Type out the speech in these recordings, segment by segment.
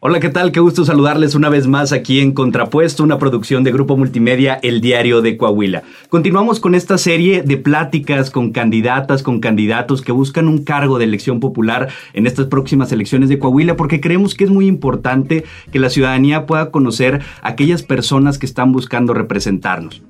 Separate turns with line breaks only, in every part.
Hola, ¿qué tal? Qué gusto saludarles una vez más aquí en Contrapuesto, una producción de Grupo Multimedia, El Diario de Coahuila. Continuamos con esta serie de pláticas con candidatas, con candidatos que buscan un cargo de elección popular en estas próximas elecciones de Coahuila, porque creemos que es muy importante que la ciudadanía pueda conocer a aquellas personas que están buscando representarnos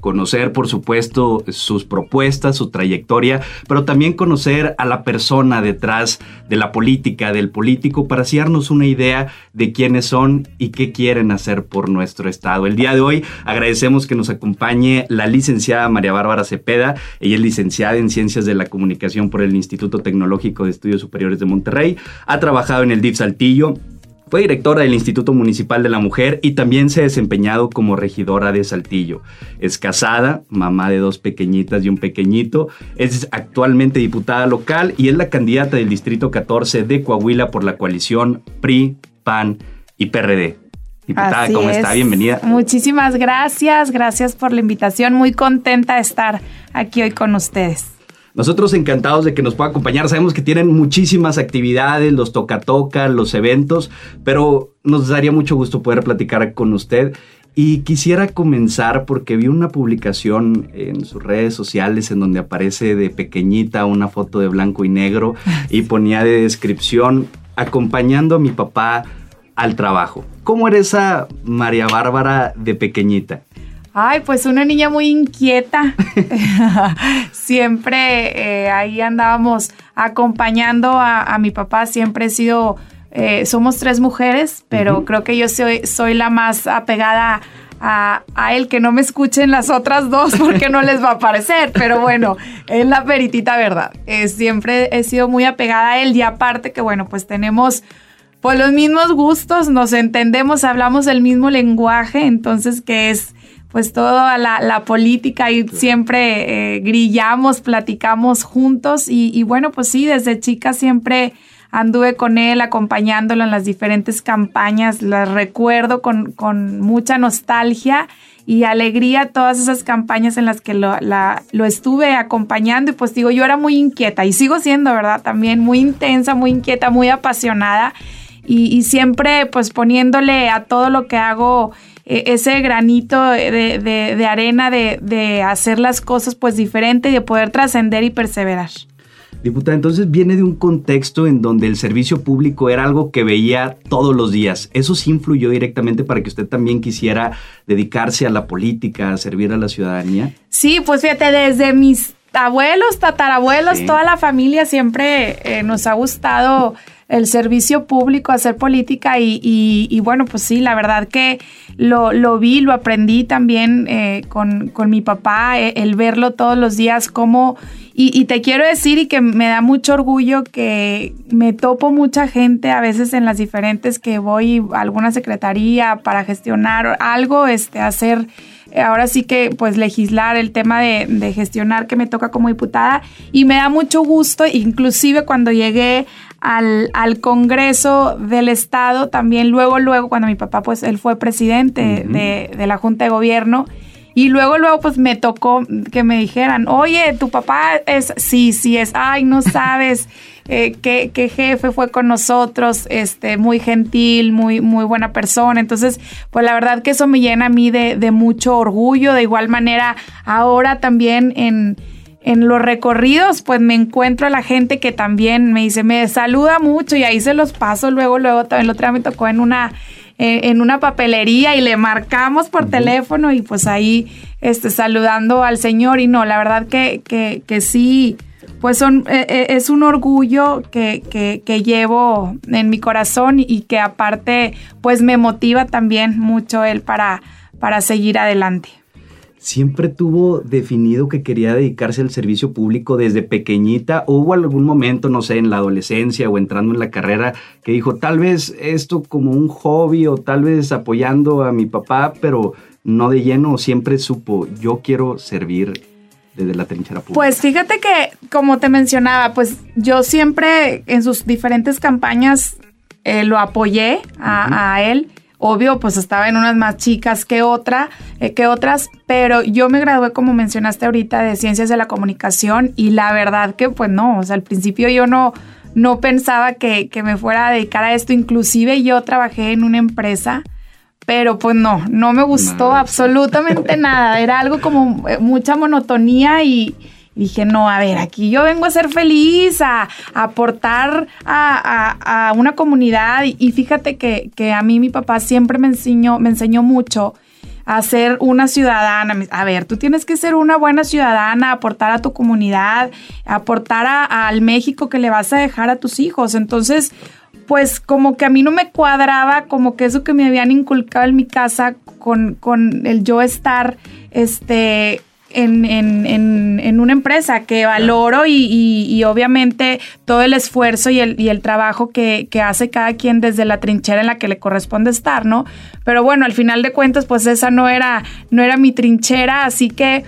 conocer, por supuesto, sus propuestas, su trayectoria, pero también conocer a la persona detrás de la política, del político, para darnos una idea de quiénes son y qué quieren hacer por nuestro Estado. El día de hoy agradecemos que nos acompañe la licenciada María Bárbara Cepeda. Ella es licenciada en Ciencias de la Comunicación por el Instituto Tecnológico de Estudios Superiores de Monterrey. Ha trabajado en el DIF Saltillo fue directora del Instituto Municipal de la Mujer y también se ha desempeñado como regidora de Saltillo. Es casada, mamá de dos pequeñitas y un pequeñito. Es actualmente diputada local y es la candidata del Distrito 14 de Coahuila por la coalición PRI, PAN y PRD.
Diputada, ¿cómo está? Bienvenida. Muchísimas gracias, gracias por la invitación. Muy contenta de estar aquí hoy con ustedes.
Nosotros encantados de que nos pueda acompañar. Sabemos que tienen muchísimas actividades, los toca-toca, los eventos, pero nos daría mucho gusto poder platicar con usted. Y quisiera comenzar porque vi una publicación en sus redes sociales en donde aparece de pequeñita una foto de blanco y negro y ponía de descripción acompañando a mi papá al trabajo. ¿Cómo era esa María Bárbara de pequeñita?
Ay, pues una niña muy inquieta. siempre eh, ahí andábamos acompañando a, mi papá. Siempre he sido, eh, somos tres mujeres, pero creo que yo soy, soy la más apegada a, él, que no me escuchen las otras dos porque no les va a parecer, pero bueno, es la peritita verdad. Eh, siempre he sido muy apegada a él y aparte que bueno, pues tenemos pues los mismos gustos, nos entendemos, hablamos el mismo lenguaje, entonces que es pues toda la, política y siempre eh, grillamos, platicamos juntos y, bueno, pues sí, desde chica siempre anduve con él acompañándolo en las diferentes campañas, las recuerdo con, con mucha nostalgia y alegría todas esas campañas en las que lo, lo estuve acompañando y pues digo, yo era muy inquieta y sigo siendo, ¿verdad? También muy intensa, muy inquieta, muy apasionada y, y siempre pues poniéndole a todo lo que hago ese granito de, de, arena de, de, hacer las cosas pues diferente y de poder trascender y perseverar.
Diputada, entonces viene de un contexto en donde el servicio público era algo que veía todos los días. ¿Eso sí influyó directamente para que usted también quisiera dedicarse a la política, a servir a la ciudadanía?
Sí, pues fíjate, desde mis abuelos, tatarabuelos, toda la familia siempre eh, nos ha gustado el servicio público, hacer política y, y, bueno, pues sí, la verdad que lo, lo vi, lo aprendí también eh, con, con, mi papá, eh, el verlo todos los días, como, y, y, te quiero decir y que me da mucho orgullo que me topo mucha gente a veces en las diferentes que voy a alguna secretaría para gestionar algo, este, hacer ahora sí que pues legislar el tema de, de, gestionar que me toca como diputada. Y me da mucho gusto, inclusive cuando llegué al, al, Congreso del Estado, también luego, luego, cuando mi papá, pues él fue presidente de, de, la Junta de Gobierno, y luego, luego, pues me tocó que me dijeran, oye, tu papá es, sí, sí es, ay, no sabes eh, qué, qué, jefe fue con nosotros, este, muy gentil, muy, muy buena persona. Entonces, pues la verdad que eso me llena a mí de, de mucho orgullo. De igual manera, ahora también en en los recorridos, pues me encuentro a la gente que también me dice, me saluda mucho y ahí se los paso luego, luego también el otro día me tocó en una, eh, en una papelería y le marcamos por teléfono y pues ahí este, saludando al Señor y no, la verdad que, que, que sí, pues eh, eh, es un orgullo que, que, que, llevo en mi corazón y que aparte pues me motiva también mucho él para, para seguir adelante.
Siempre tuvo definido que quería dedicarse al servicio público desde pequeñita. O hubo algún momento, no sé, en la adolescencia o entrando en la carrera que dijo tal vez esto como un hobby o tal vez apoyando a mi papá, pero no de lleno, siempre supo, yo quiero servir desde la trinchera pública.
Pues fíjate que, como te mencionaba, pues yo siempre en sus diferentes campañas eh, lo apoyé a, a él Obvio, pues estaba en unas más chicas que otra, eh, que otras, pero yo me gradué, como mencionaste ahorita, de ciencias de la comunicación y la verdad que, pues no, o sea, al principio yo no, no pensaba que, que me fuera a dedicar a esto. Inclusive yo trabajé en una empresa pero pues no, no me gustó absolutamente nada. Era algo como eh, mucha monotonía y, dije, no, a ver, aquí yo vengo a ser feliz, a, aportar a, una comunidad. Y, fíjate que, que, a mí mi papá siempre me enseñó, me enseñó mucho a ser una ciudadana. A ver, tú tienes que ser una buena ciudadana, aportar a tu comunidad, aportar al México que le vas a dejar a tus hijos. Entonces, pues como que a mí no me cuadraba como que eso que me habían inculcado en mi casa con, con el yo estar este en, en, en, una empresa que valoro y, y, obviamente todo el esfuerzo y el, y el trabajo que, que, hace cada quien desde la trinchera en la que le corresponde estar, ¿no? Pero bueno, al final de cuentas, pues esa no era, no era mi trinchera, así que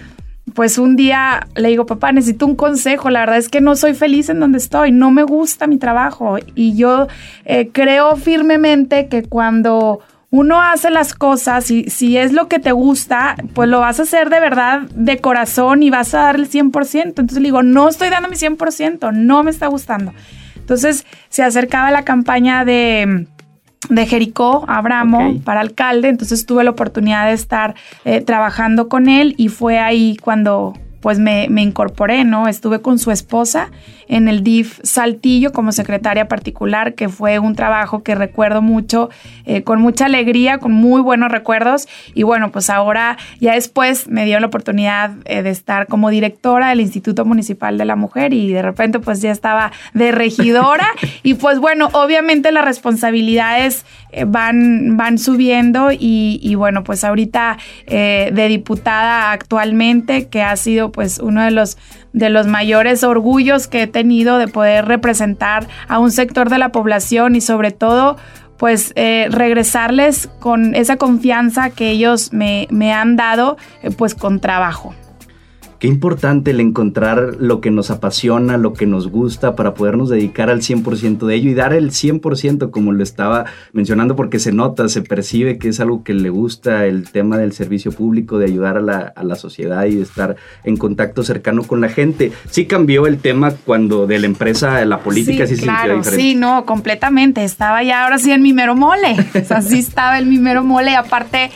pues un día le digo, papá, necesito un consejo, la verdad es que no soy feliz en donde estoy, no me gusta mi trabajo y yo eh, creo firmemente que cuando uno hace las cosas y si es lo que te gusta, pues lo vas a hacer de verdad, de corazón y vas a dar el 100%. Entonces le digo, no estoy dando mi 100%, no me está gustando. Entonces se acercaba la campaña de de Jericó, Abramo, para alcalde, entonces tuve la oportunidad de estar eh, trabajando con él y fue ahí cuando pues me, me, incorporé, ¿no? Estuve con su esposa en el DIF Saltillo como secretaria particular, que fue un trabajo que recuerdo mucho, eh, con mucha alegría, con muy buenos recuerdos. Y bueno, pues ahora, ya después me dio la oportunidad eh, de estar como directora del Instituto Municipal de la Mujer y de repente pues ya estaba de regidora. y pues bueno, obviamente las responsabilidades van, van subiendo y, bueno, pues ahorita de diputada actualmente, que ha sido pues uno de los, de los mayores orgullos que he tenido de poder representar a un sector de la población y sobre todo pues eh, regresarles con esa confianza que ellos me, me han dado eh, pues con trabajo.
Qué importante el encontrar lo que nos apasiona, lo que nos gusta para podernos dedicar al 100% de ello y dar el 100% como lo estaba mencionando porque se nota, se percibe que es algo que le gusta el tema del servicio público, de ayudar a la, sociedad y de estar en contacto cercano con la gente. Sí cambió el tema cuando de la empresa a la política, sí,
sí claro, Sí, no, completamente. Estaba ya ahora sí en mi mero mole. o sea, sí estaba en mi mero mole. Aparte,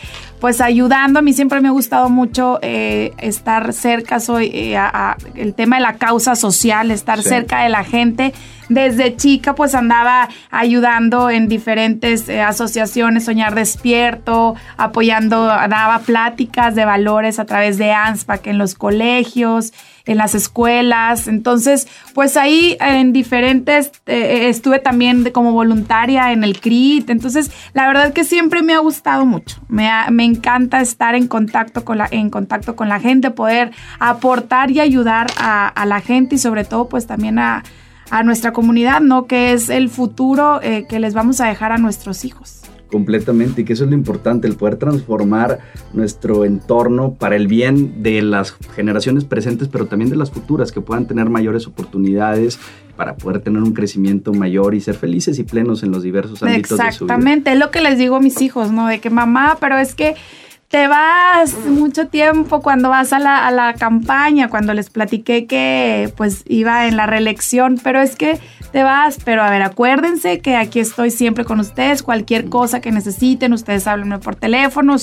pues ayudando. A mí siempre me ha gustado mucho eh, estar cerca, soy eh, a, el tema de la causa social, estar cerca de la gente. Desde chica pues andaba ayudando en diferentes eh, asociaciones, Soñar Despierto, apoyando, daba pláticas de valores a través de ANSPAC en los colegios en las escuelas. Entonces, pues ahí en diferentes, eh, estuve también como voluntaria en el CRIT. Entonces, la verdad que siempre me ha gustado mucho. Me, me encanta estar en contacto, con la, en contacto con la gente, poder aportar y ayudar a, la gente y sobre todo pues también a, nuestra comunidad, ¿no? Que es el futuro eh, que les vamos a dejar a nuestros hijos
completamente y que eso es lo importante, el poder transformar nuestro entorno para el bien de las generaciones presentes, pero también de las futuras, que puedan tener mayores oportunidades para poder tener un crecimiento mayor y ser felices y plenos en los diversos ámbitos
de su vida. Exactamente, es lo que les digo a mis hijos, ¿no? De que mamá, pero es que te vas mucho tiempo cuando vas a la, a la, campaña, cuando les platiqué que pues iba en la reelección, pero es que te vas, pero a ver, acuérdense que aquí estoy siempre con ustedes, cualquier cosa que necesiten, ustedes háblenme por teléfono,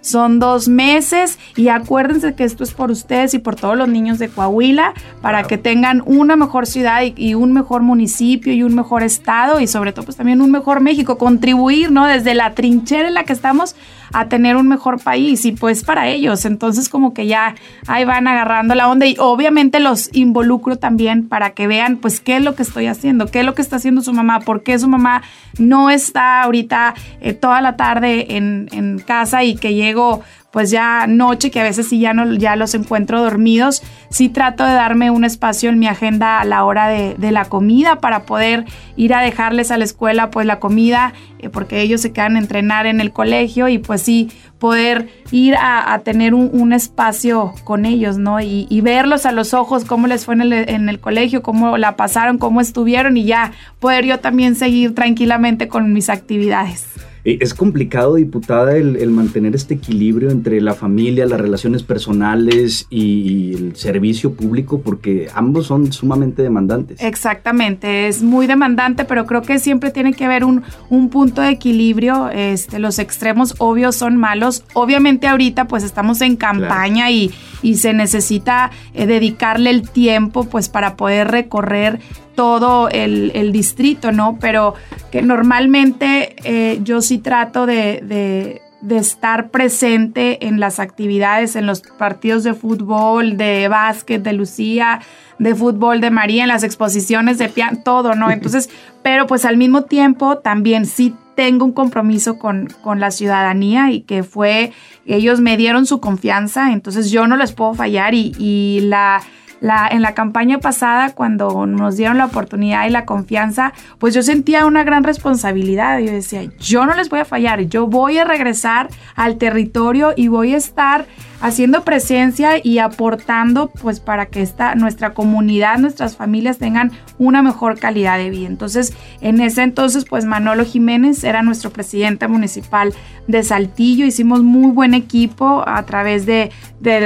son dos meses y acuérdense que esto es por ustedes y por todos los niños de Coahuila, para que tengan una mejor ciudad y, y, un mejor municipio y un mejor estado y sobre todo pues también un mejor México, contribuir, ¿no? Desde la trinchera en la que estamos a tener un mejor país y pues para ellos. Entonces como que ya ahí van agarrando la onda y obviamente los involucro también para que vean pues qué es lo que estoy haciendo, qué es lo que está haciendo su mamá, por qué su mamá no está ahorita eh, toda la tarde en, en casa y que llego pues ya noche, que a veces sí ya, no, ya los encuentro dormidos, sí trato de darme un espacio en mi agenda a la hora de, la comida para poder ir a dejarles a la escuela pues la comida, eh, porque ellos se quedan a entrenar en el colegio y pues sí poder ir a, tener un, espacio con ellos, ¿no? Y, verlos a los ojos, cómo les fue en el, en el colegio, cómo la pasaron, cómo estuvieron y ya poder yo también seguir tranquilamente con mis actividades.
Eh, es complicado, diputada, el, mantener este equilibrio entre la familia, las relaciones personales y el servicio público, porque ambos son sumamente demandantes.
Exactamente, es muy demandante, pero creo que siempre tiene que haber un, un punto de equilibrio. Este, los extremos obvios son malos. Obviamente ahorita pues estamos en campaña y, y, se necesita eh, dedicarle el tiempo pues para poder recorrer todo el, distrito, ¿no? Pero que normalmente eh, yo sí trato de, estar presente en las actividades, en los partidos de fútbol, de básquet, de Lucía, de fútbol de María, en las exposiciones de piano, todo, ¿no? Entonces, pero pues al mismo tiempo también sí tengo un compromiso con, con, la ciudadanía y que fue, ellos me dieron su confianza, entonces yo no les puedo fallar y, y la en la campaña pasada, cuando nos dieron la oportunidad y la confianza, pues yo sentía una gran responsabilidad. Yo decía, yo no les voy a fallar, yo voy a regresar al territorio y voy a estar haciendo presencia y aportando pues para que esta, nuestra comunidad, nuestras familias tengan una mejor calidad de vida. Entonces, en ese entonces pues Manolo Jiménez era nuestro presidente municipal de Saltillo, hicimos muy buen equipo a través de,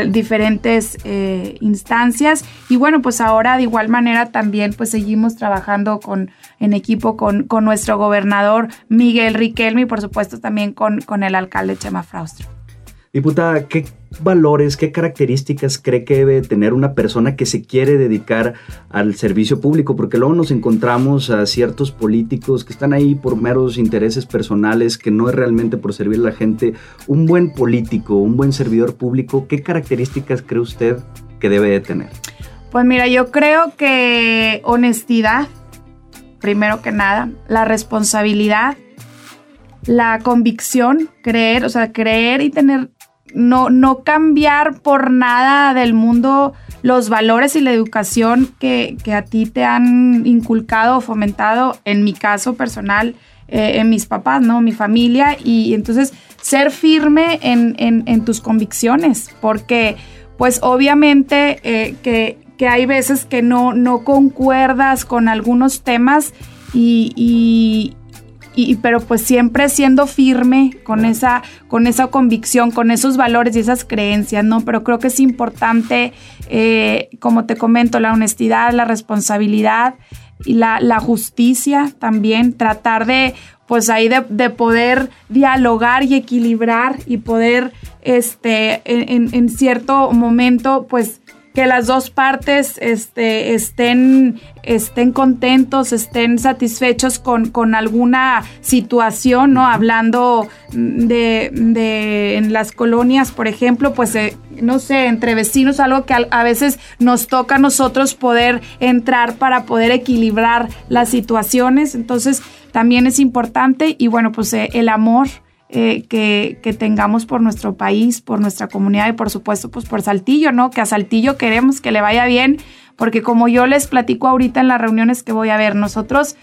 diferentes eh, instancias y bueno pues ahora de igual manera también pues seguimos trabajando con, en equipo con, con nuestro gobernador Miguel Riquelme y por supuesto también con, con el alcalde Chema Fraustro.
Diputada, ¿qué valores, qué características cree que debe tener una persona que se quiere dedicar al servicio público? Porque luego nos encontramos a ciertos políticos que están ahí por meros intereses personales, que no es realmente por servir a la gente. Un buen político, un buen servidor público, ¿qué características cree usted que debe de tener?
Pues mira, yo creo que honestidad, primero que nada, la responsabilidad, la convicción, creer, o sea, creer y tener no, no cambiar por nada del mundo los valores y la educación que, a ti te han inculcado o fomentado, en mi caso personal, eh, en mis papás, ¿no? Mi familia. Y entonces ser firme en, tus convicciones, porque pues obviamente eh, que, hay veces que no, no concuerdas con algunos temas y, pero pues siempre siendo firme con esa, con esa convicción, con esos valores y esas creencias, ¿no? Pero creo que es importante, eh, como te comento, la honestidad, la responsabilidad y la, justicia también, tratar de, pues ahí de, poder dialogar y equilibrar y poder, este, en, en cierto momento, pues que las dos partes este, estén, estén contentos, estén satisfechos con, con alguna situación, ¿no? Hablando de, de, en las colonias, por ejemplo, pues, eh, no sé, entre vecinos, algo que a, veces nos toca a nosotros poder entrar para poder equilibrar las situaciones. Entonces, también es importante y bueno, pues eh, el amor eh, que, tengamos por nuestro país, por nuestra comunidad y por supuesto pues por Saltillo, ¿no? Que a Saltillo queremos que le vaya bien, porque como yo les platico ahorita en las reuniones que voy a ver, nosotros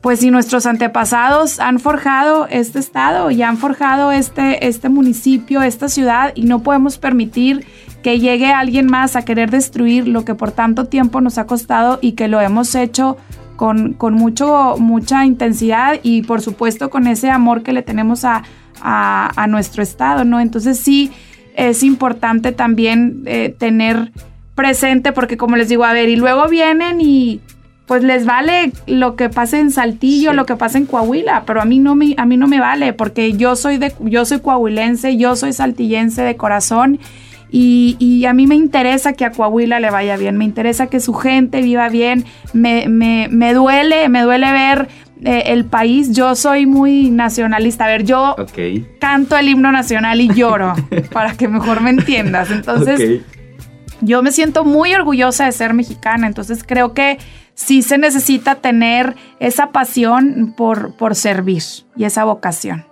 pues si nuestros antepasados han forjado este estado y han forjado este, este municipio, esta ciudad y no podemos permitir que llegue alguien más a querer destruir lo que por tanto tiempo nos ha costado y que lo hemos hecho con, mucho, mucha intensidad y por supuesto con ese amor que le tenemos a, nuestro estado, ¿no? Entonces sí es importante también eh, tener presente porque como les digo, a ver, y luego vienen y pues les vale lo que pase en Saltillo, lo que pase en Coahuila, pero a mí no me a mí no me vale porque yo soy de yo soy coahuilense, yo soy saltillense de corazón y, a mí me interesa que a Coahuila le vaya bien, me interesa que su gente viva bien, me, duele, me duele ver eh, el país, yo soy muy nacionalista, a ver, yo canto el himno nacional y lloro, para que mejor me entiendas, entonces... Yo me siento muy orgullosa de ser mexicana, entonces creo que sí se necesita tener esa pasión por, por servir y esa vocación.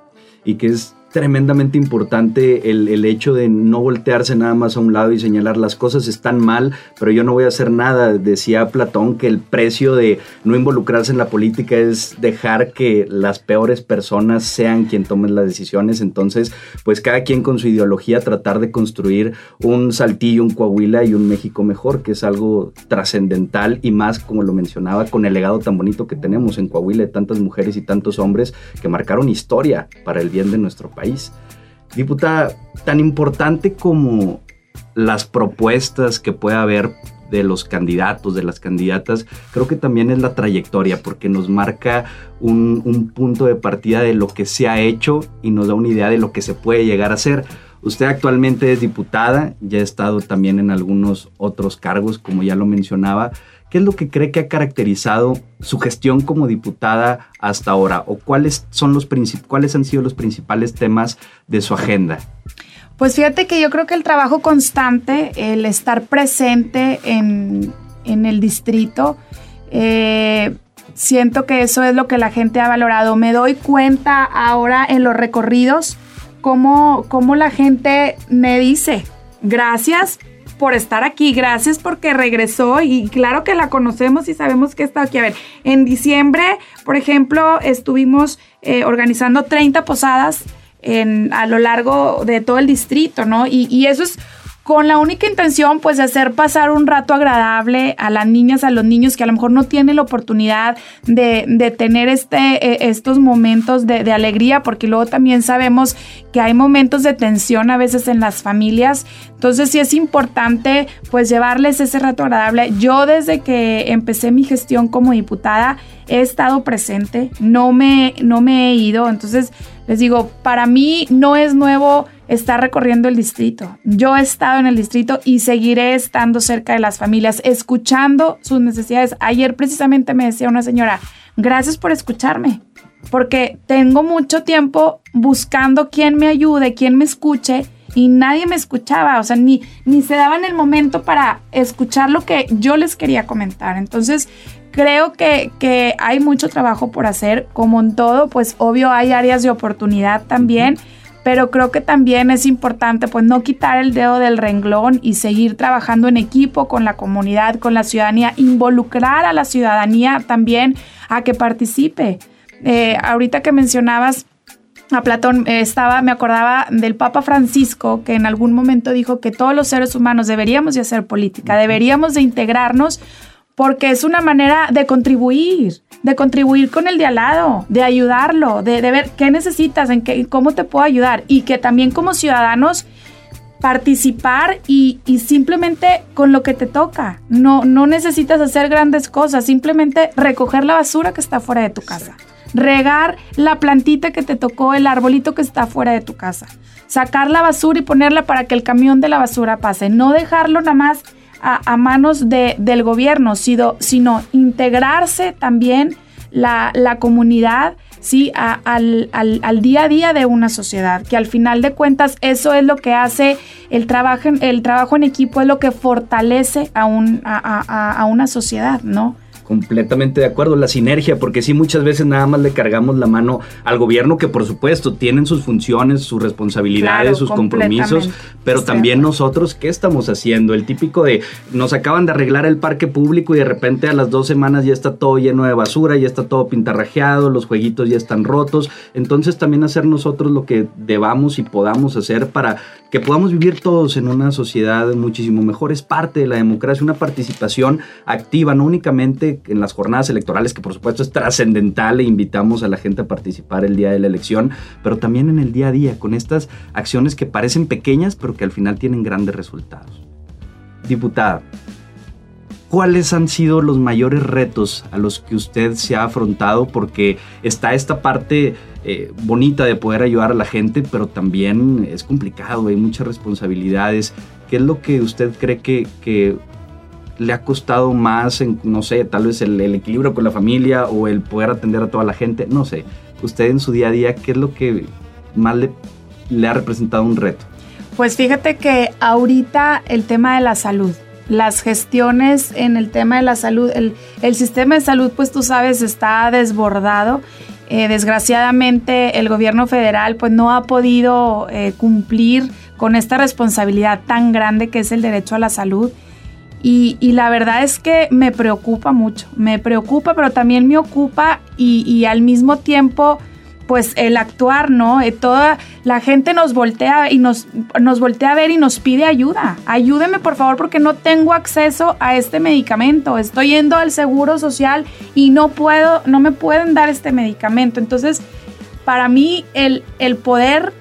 Y que es tremendamente importante el, el, hecho de no voltearse nada más a un lado y señalar las cosas están mal, pero yo no voy a hacer nada. Decía Platón que el precio de no involucrarse en la política es dejar que las peores personas sean quien tomen las decisiones. Entonces, pues cada quien con su ideología tratar de construir un Saltillo, un Coahuila y un México mejor, que es algo trascendental y más, como lo mencionaba, con el legado tan bonito que tenemos en Coahuila de tantas mujeres y tantos hombres que marcaron historia para el bien de nuestro país país. Diputada, tan importante como las propuestas que puede haber de los candidatos, de las candidatas, creo que también es la trayectoria, porque nos marca un, un, punto de partida de lo que se ha hecho y nos da una idea de lo que se puede llegar a hacer. Usted actualmente es diputada, ya ha estado también en algunos otros cargos, como ya lo mencionaba. ¿Qué es lo que cree que ha caracterizado su gestión como diputada hasta ahora? ¿O cuáles, son los cuáles han sido los principales temas de su agenda?
Pues fíjate que yo creo que el trabajo constante, el estar presente en, el distrito, eh, siento que eso es lo que la gente ha valorado. Me doy cuenta ahora en los recorridos cómo, cómo la gente me dice, gracias por estar aquí, gracias porque regresó y claro que la conocemos y sabemos que está aquí. A ver, en diciembre, por ejemplo, estuvimos eh, organizando 30 posadas en, a lo largo de todo el distrito, ¿no? Y, y eso es con la única intención pues de hacer pasar un rato agradable a las niñas, a los niños que a lo mejor no tienen la oportunidad de, tener este, e, estos momentos de, de, alegría, porque luego también sabemos que hay momentos de tensión a veces en las familias, entonces sí es importante pues llevarles ese rato agradable. Yo desde que empecé mi gestión como diputada he estado presente, no me, no me he ido, entonces les digo, para mí no es nuevo estar recorriendo el distrito. Yo he estado en el distrito y seguiré estando cerca de las familias, escuchando sus necesidades. Ayer precisamente me decía una señora, gracias por escucharme, porque tengo mucho tiempo buscando quién me ayude, quién me escuche y nadie me escuchaba, o sea, ni, ni se daban el momento para escuchar lo que yo les quería comentar. Entonces, creo que, que hay mucho trabajo por hacer, como en todo, pues obvio hay áreas de oportunidad también pero creo que también es importante pues no quitar el dedo del renglón y seguir trabajando en equipo con la comunidad, con la ciudadanía, involucrar a la ciudadanía también a que participe. Eh, ahorita que mencionabas a Platón, eh, estaba, me acordaba del Papa Francisco que en algún momento dijo que todos los seres humanos deberíamos de hacer política, deberíamos de integrarnos porque es una manera de contribuir, de contribuir con el de al lado, de ayudarlo, de, ver qué necesitas, en qué, cómo te puedo ayudar y que también como ciudadanos participar y, simplemente con lo que te toca. No, no necesitas hacer grandes cosas, simplemente recoger la basura que está fuera de tu casa, regar la plantita que te tocó, el arbolito que está fuera de tu casa, sacar la basura y ponerla para que el camión de la basura pase, no dejarlo nada más a, manos de, del gobierno, sino, sino integrarse también la, comunidad ¿sí? al, al, día a día de una sociedad, que al final de cuentas eso es lo que hace el trabajo, el trabajo en equipo, es lo que fortalece a, un, a, a una sociedad, ¿no?
Completamente de acuerdo, la sinergia, porque sí muchas veces nada más le cargamos la mano al gobierno que por supuesto tienen sus funciones, sus responsabilidades, sus compromisos, pero también nosotros, ¿qué estamos haciendo? El típico de nos acaban de arreglar el parque público y de repente a las dos semanas ya está todo lleno de basura, ya está todo pintarrajeado, los jueguitos ya están rotos, entonces también hacer nosotros lo que debamos y podamos hacer para que podamos vivir todos en una sociedad muchísimo mejor. Es parte de la democracia, una participación activa, no únicamente en las jornadas electorales, que por supuesto es trascendental e invitamos a la gente a participar el día de la elección, pero también en el día a día, con estas acciones que parecen pequeñas, pero que al final tienen grandes resultados. Diputada, ¿cuáles han sido los mayores retos a los que usted se ha afrontado? Porque está esta parte eh, bonita de poder ayudar a la gente, pero también es complicado, hay muchas responsabilidades. ¿Qué es lo que usted cree que, que le ha costado más, en, no sé, tal vez el, equilibrio con la familia o el poder atender a toda la gente? No sé, usted en su día a día, ¿qué es lo que más le, le ha representado un reto?
Pues fíjate que ahorita el tema de la salud, las gestiones en el tema de la salud, el, sistema de salud, pues tú sabes, está desbordado Eh, desgraciadamente el gobierno federal pues no ha podido eh, cumplir con esta responsabilidad tan grande que es el derecho a la salud. Y, la verdad es que me preocupa mucho, me preocupa, pero también me ocupa y al mismo tiempo pues el actuar, ¿no? Eh, toda la gente nos voltea y nos, nos voltea a ver y nos pide ayuda. Ayúdeme por favor porque no tengo acceso a este medicamento. Estoy yendo al seguro social y no puedo, no me pueden dar este medicamento. Entonces, para mí el, el poder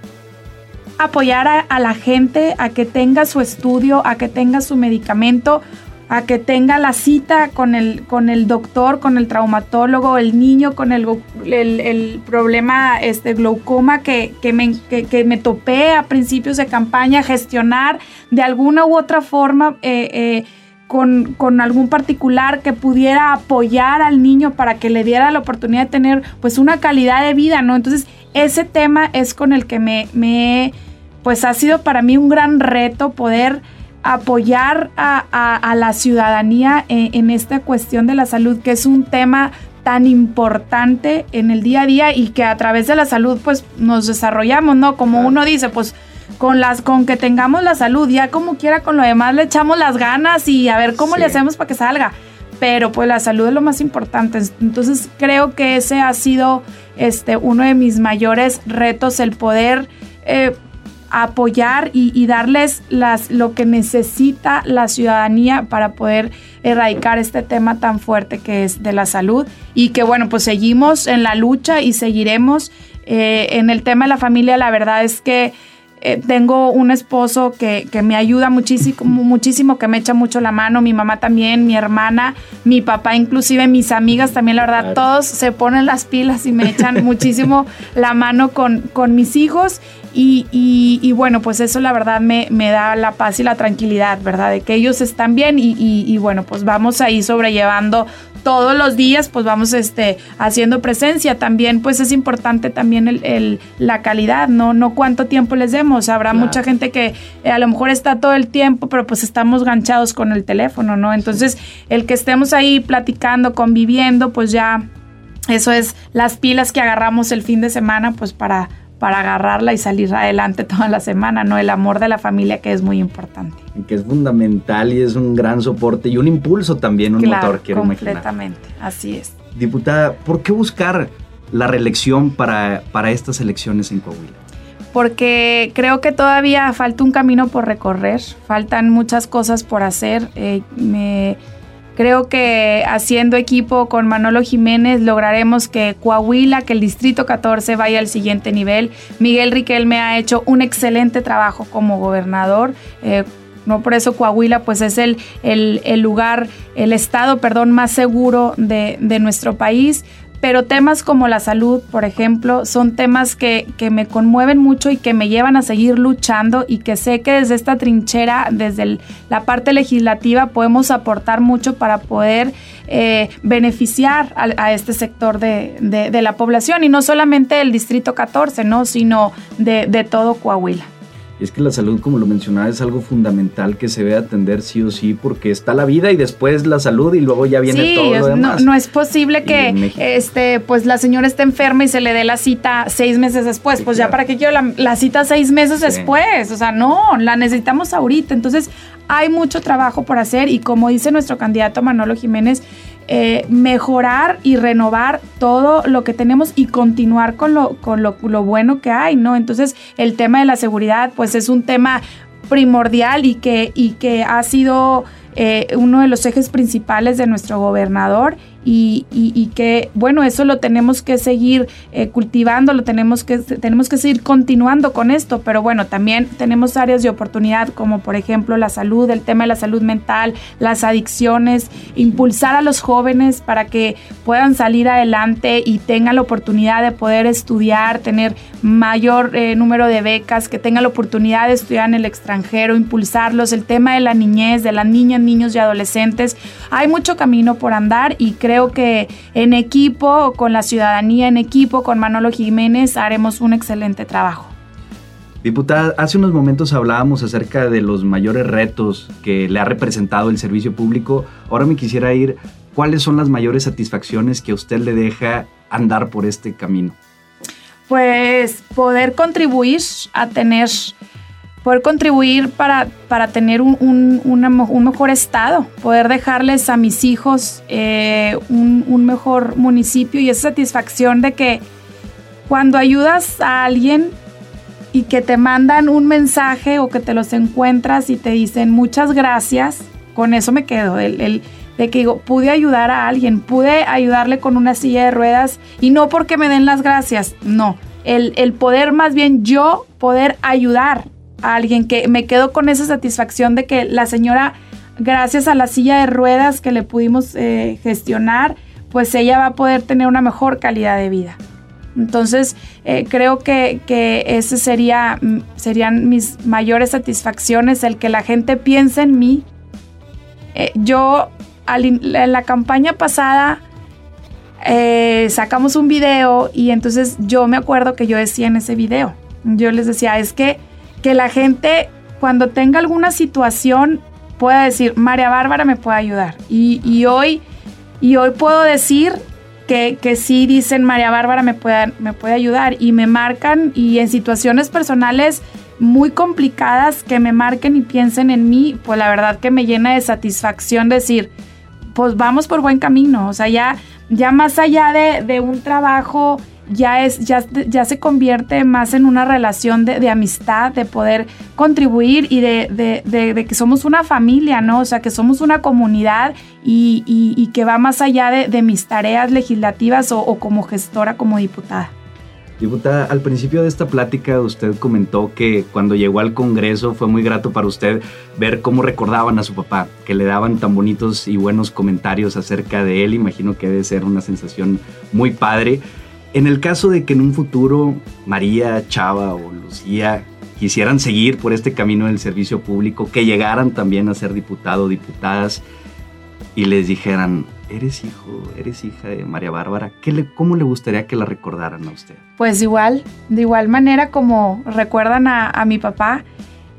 apoyar a, la gente a que tenga su estudio, a que tenga su medicamento, a que tenga la cita con el, con el doctor, con el traumatólogo, el niño con el, el, problema este, glaucoma que, que, me, que, me topé a principios de campaña, gestionar de alguna u otra forma. Eh, eh, con, con, algún particular que pudiera apoyar al niño para que le diera la oportunidad de tener pues una calidad de vida, ¿no? Entonces ese tema es con el que me, me pues ha sido para mí un gran reto poder apoyar a, la ciudadanía en, esta cuestión de la salud, que es un tema tan importante en el día a día y que a través de la salud pues nos desarrollamos, ¿no? Como uno dice, pues con las con que tengamos la salud, ya como quiera con lo demás le echamos las ganas y a ver cómo le hacemos para que salga. Pero pues la salud es lo más importante. Entonces creo que ese ha sido este uno de mis mayores retos, el poder eh, apoyar y, darles las, lo que necesita la ciudadanía para poder erradicar este tema tan fuerte que es de la salud y que bueno, pues seguimos en la lucha y seguiremos. Eh, en el tema de la familia, la verdad es que eh, tengo un esposo que, me ayuda muchísimo, muchísimo, que me echa mucho la mano, mi mamá también, mi hermana, mi papá, inclusive mis amigas también, la verdad, todos se ponen las pilas y me echan muchísimo la mano con, con mis hijos. Y, y, bueno, pues eso la verdad me, me, da la paz y la tranquilidad, ¿verdad? De que ellos están bien y, y bueno, pues vamos ahí sobrellevando todos los días pues vamos este, haciendo presencia. También pues es importante también el, la calidad, ¿no? No cuánto tiempo les demos. Habrá mucha gente que eh, a lo mejor está todo el tiempo, pero pues estamos ganchados con el teléfono, ¿no? Entonces el que estemos ahí platicando, conviviendo, pues ya eso es las pilas que agarramos el fin de semana pues para para agarrarla y salir adelante toda la semana, ¿no? El amor de la familia que es muy importante.
Que es fundamental y es un gran soporte y un impulso también, un motor, quiero
completamente, así es.
Diputada, ¿por qué buscar la reelección para, para estas elecciones en Coahuila?
Porque creo que todavía falta un camino por recorrer, faltan muchas cosas por hacer. Eh, me Creo que haciendo equipo con Manolo Jiménez lograremos que Coahuila, que el Distrito 14 vaya al siguiente nivel. Miguel Riquelme ha hecho un excelente trabajo como gobernador. Eh, no por eso Coahuila pues es el, el, lugar, el estado, perdón, más seguro de, de nuestro país pero temas como la salud, por ejemplo, son temas que, me conmueven mucho y que me llevan a seguir luchando y que sé que desde esta trinchera, desde la parte legislativa, podemos aportar mucho para poder eh, beneficiar a, este sector de, la población y no solamente del Distrito 14, ¿no? sino de, de todo Coahuila
es que la salud, como lo mencionaba, es algo fundamental que se debe atender sí o sí, porque está la vida y después la salud y luego ya viene todo lo demás.
No, no es posible que este, pues la señora esté enferma y se le dé la cita seis meses después. pues ya para qué quiero la, cita seis meses después. O sea, no, la necesitamos ahorita. Entonces, hay mucho trabajo por hacer y como dice nuestro candidato Manolo Jiménez, eh, mejorar y renovar todo lo que tenemos y continuar con, lo, con lo, bueno que hay, ¿no? Entonces, el tema de la seguridad, pues es un tema primordial y que, y que ha sido eh, uno de los ejes principales de nuestro gobernador y, que, bueno, eso lo tenemos que seguir eh, cultivando, lo tenemos que, tenemos que seguir continuando con esto, pero bueno, también tenemos áreas de oportunidad como por ejemplo la salud, el tema de la salud mental, las adicciones, impulsar a los jóvenes para que puedan salir adelante y tengan la oportunidad de poder estudiar, tener mayor eh, número de becas, que tengan la oportunidad de estudiar en el extranjero, impulsarlos, el tema de la niñez, de las niñas, niños y adolescentes. Hay mucho camino por andar y creo creo que en equipo, con la ciudadanía, en equipo, con Manolo Jiménez, haremos un excelente trabajo.
Diputada, hace unos momentos hablábamos acerca de los mayores retos que le ha representado el servicio público. Ahora me quisiera ir ¿cuáles son las mayores satisfacciones que a usted le deja andar por este camino?
Pues poder contribuir a tener, poder contribuir para, para tener un, un, mejor estado, poder dejarles a mis hijos eh, un, un mejor municipio y esa satisfacción de que cuando ayudas a alguien y que te mandan un mensaje o que te los encuentras y te dicen muchas gracias, con eso me quedo. El, de que digo, pude ayudar a alguien, pude ayudarle con una silla de ruedas y no porque me den las gracias, no. El, el poder más bien yo poder ayudar a alguien que me quedo con esa satisfacción de que la señora, gracias a la silla de ruedas que le pudimos eh, gestionar, pues ella va a poder tener una mejor calidad de vida. Entonces, eh, creo que, que ese sería, mm, serían mis mayores satisfacciones, el que la gente piense en mí. Eh, yo, en la campaña pasada, sacamos un video y entonces yo me acuerdo que yo decía en ese video, yo les decía, es que, que la gente cuando tenga alguna situación pueda decir, María Bárbara me puede ayudar. Y, y hoy, y hoy puedo decir que, que sí dicen María Bárbara me puede, me puede ayudar y me marcan y en situaciones personales muy complicadas que me marquen y piensen en mí, pues la verdad que me llena de satisfacción decir, pues vamos por buen camino, o sea, ya, ya más allá de, de un trabajo ya, es, ya, ya se convierte más en una relación de, amistad, de poder contribuir y de, de, que somos una familia, ¿no? O sea, que somos una comunidad y, y, que va más allá de, mis tareas legislativas o, o como gestora, como diputada.
Diputada, al principio de esta plática usted comentó que cuando llegó al Congreso fue muy grato para usted ver cómo recordaban a su papá, que le daban tan bonitos y buenos comentarios acerca de él. Imagino que debe ser una sensación muy padre. En el caso de que en un futuro María, Chava o Lucía quisieran seguir por este camino del servicio público, que llegaran también a ser diputado o diputadas y les dijeran, eres hijo, eres hija de María Bárbara, ¿qué le, ¿cómo le gustaría que la recordaran a usted?
Pues igual, de igual manera como recuerdan a, mi papá,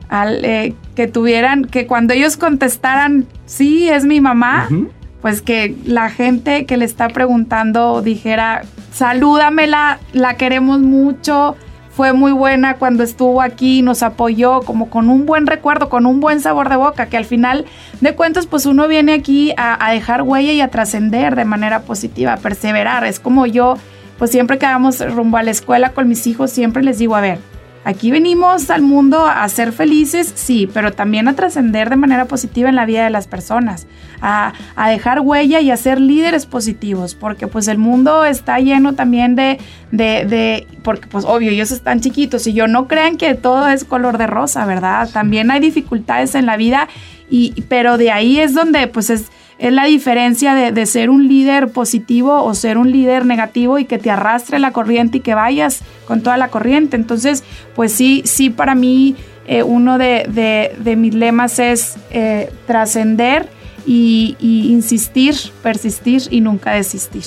al, eh, que tuvieran, que cuando ellos contestaran, sí, es mi mamá, pues que la gente que le está preguntando dijera, salúdamela, la queremos mucho. Fue muy buena cuando estuvo aquí, nos apoyó como con un buen recuerdo, con un buen sabor de boca, que al final de cuentas pues uno viene aquí a, dejar huella y a trascender de manera positiva, a perseverar. Es como yo, pues siempre que vamos rumbo a la escuela con mis hijos, siempre les digo, a ver, Aquí venimos al mundo a ser felices, sí, pero también a trascender de manera positiva en la vida de las personas, a, dejar huella y a ser líderes positivos, porque pues el mundo está lleno también de, de, de, porque pues obvio, ellos están chiquitos y yo no crean que todo es color de rosa, ¿verdad? También hay dificultades en la vida, y, pero de ahí es donde pues es es la diferencia de, ser un líder positivo o ser un líder negativo y que te arrastre la corriente y que vayas con toda la corriente. Entonces, pues sí, sí, para mí eh, uno de, mis lemas es eh, trascender y, y insistir, persistir y nunca desistir.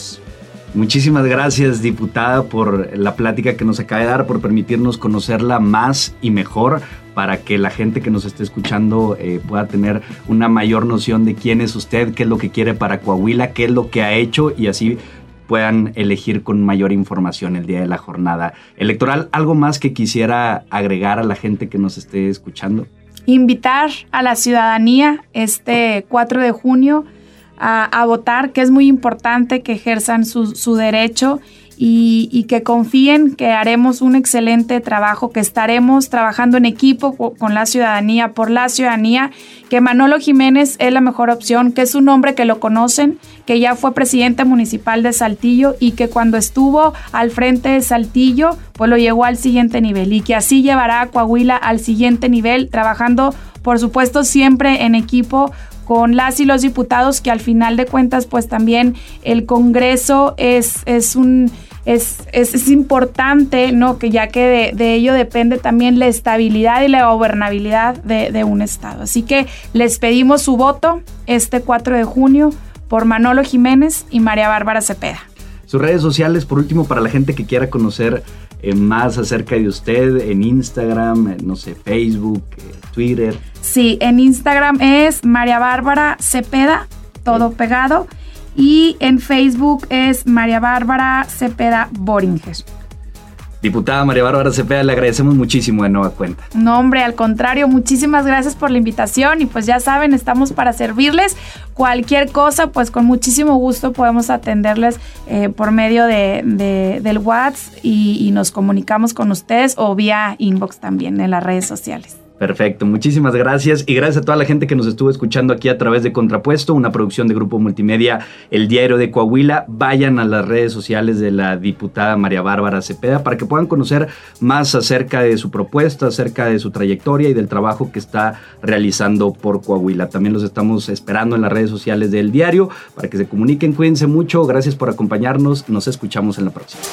Muchísimas gracias, diputada, por la plática que nos acaba de dar, por permitirnos conocerla más y mejor para que la gente que nos esté escuchando eh, pueda tener una mayor noción de quién es usted, qué es lo que quiere para Coahuila, qué es lo que ha hecho y así puedan elegir con mayor información el día de la jornada electoral. ¿Algo más que quisiera agregar a la gente que nos esté escuchando?
Invitar a la ciudadanía este 4 de junio a, votar, que es muy importante que ejerzan su, su derecho y, que confíen que haremos un excelente trabajo, que estaremos trabajando en equipo con la ciudadanía, por la ciudadanía, que Manolo Jiménez es la mejor opción, que es un hombre que lo conocen, que ya fue presidente municipal de Saltillo y que cuando estuvo al frente de Saltillo, pues lo llevó al siguiente nivel y que así llevará a Coahuila al siguiente nivel, trabajando, por supuesto, siempre en equipo con las y los diputados, que al final de cuentas, pues también el Congreso es, es un... Es, es, importante, ¿no? Que ya que de, ello depende también la estabilidad y la gobernabilidad de, un Estado. Así que les pedimos su voto este 4 de junio por Manolo Jiménez y María Bárbara Cepeda.
Sus redes sociales, por último, para la gente que quiera conocer eh, más acerca de usted en Instagram, no sé, Facebook, eh, Twitter.
Sí, en Instagram es María Bárbara Cepeda, todo pegado. Y en Facebook es María Bárbara Cepeda Boringer.
Diputada María Bárbara Cepeda, le agradecemos muchísimo de nueva cuenta.
No, hombre, al contrario, muchísimas gracias por la invitación y pues ya saben, estamos para servirles. Cualquier cosa, pues con muchísimo gusto podemos atenderles eh, por medio de, del WhatsApp y nos comunicamos con ustedes o vía inbox también en las redes sociales.
Perfecto, muchísimas gracias y gracias a toda la gente que nos estuvo escuchando aquí a través de Contrapuesto, una producción de Grupo Multimedia El Diario de Coahuila. Vayan a las redes sociales de la diputada María Bárbara Cepeda para que puedan conocer más acerca de su propuesta, acerca de su trayectoria y del trabajo que está realizando por Coahuila. También los estamos esperando en las redes sociales del diario para que se comuniquen. Cuídense mucho, gracias por acompañarnos, nos escuchamos en la próxima.